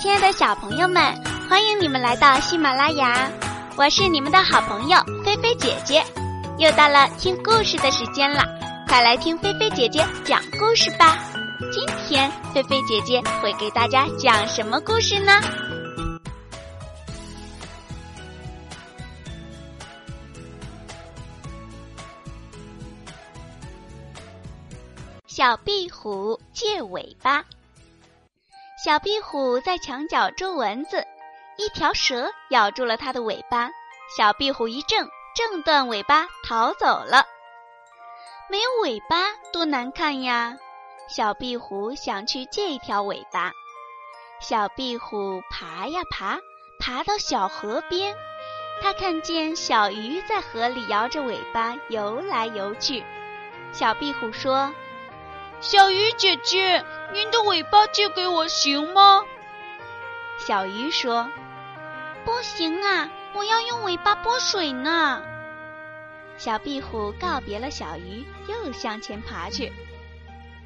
亲爱的小朋友们，欢迎你们来到喜马拉雅，我是你们的好朋友菲菲姐姐。又到了听故事的时间了，快来听菲菲姐姐讲故事吧。今天菲菲姐姐会给大家讲什么故事呢？小壁虎借尾巴。小壁虎在墙角捉蚊子，一条蛇咬住了它的尾巴。小壁虎一挣，挣断尾巴逃走了。没有尾巴多难看呀！小壁虎想去借一条尾巴。小壁虎爬呀爬，爬到小河边，它看见小鱼在河里摇着尾巴游来游去。小壁虎说：“小鱼姐姐。”您的尾巴借给我行吗？小鱼说：“不行啊，我要用尾巴拨水呢。”小壁虎告别了小鱼，又向前爬去。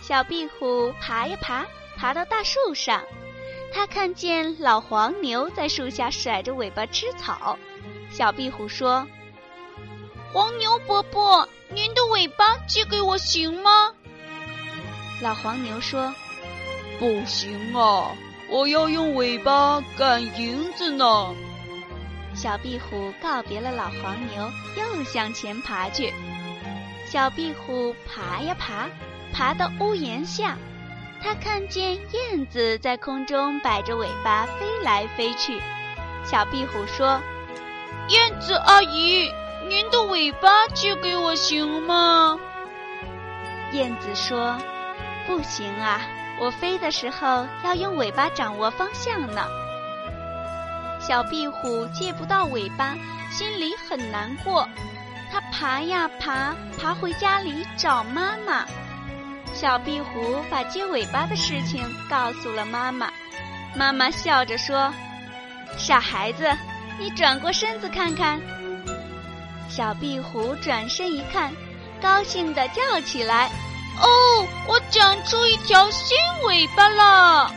小壁虎爬呀爬，爬到大树上，它看见老黄牛在树下甩着尾巴吃草。小壁虎说：“黄牛伯伯，您的尾巴借给我行吗？”老黄牛说。不行啊！我要用尾巴赶银子呢。小壁虎告别了老黄牛，又向前爬去。小壁虎爬呀爬，爬到屋檐下，它看见燕子在空中摆着尾巴飞来飞去。小壁虎说：“燕子阿姨，您的尾巴借给我行吗？”燕子说：“不行啊。”我飞的时候要用尾巴掌握方向呢。小壁虎借不到尾巴，心里很难过。它爬呀爬，爬回家里找妈妈。小壁虎把接尾巴的事情告诉了妈妈。妈妈笑着说：“傻孩子，你转过身子看看。”小壁虎转身一看，高兴地叫起来。哦，我长出一条新尾巴了！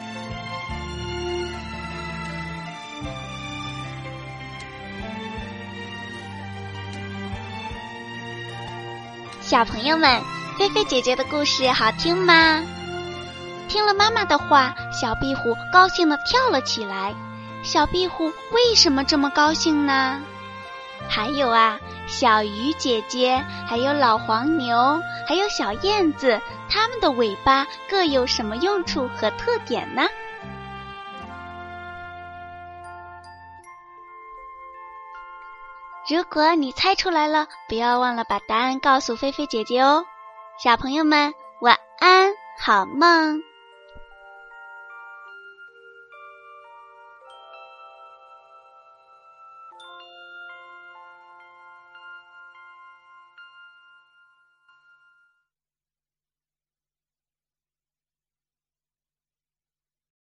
小朋友们，菲菲姐姐的故事好听吗？听了妈妈的话，小壁虎高兴的跳了起来。小壁虎为什么这么高兴呢？还有啊。小鱼姐姐，还有老黄牛，还有小燕子，它们的尾巴各有什么用处和特点呢？如果你猜出来了，不要忘了把答案告诉菲菲姐姐哦。小朋友们，晚安，好梦。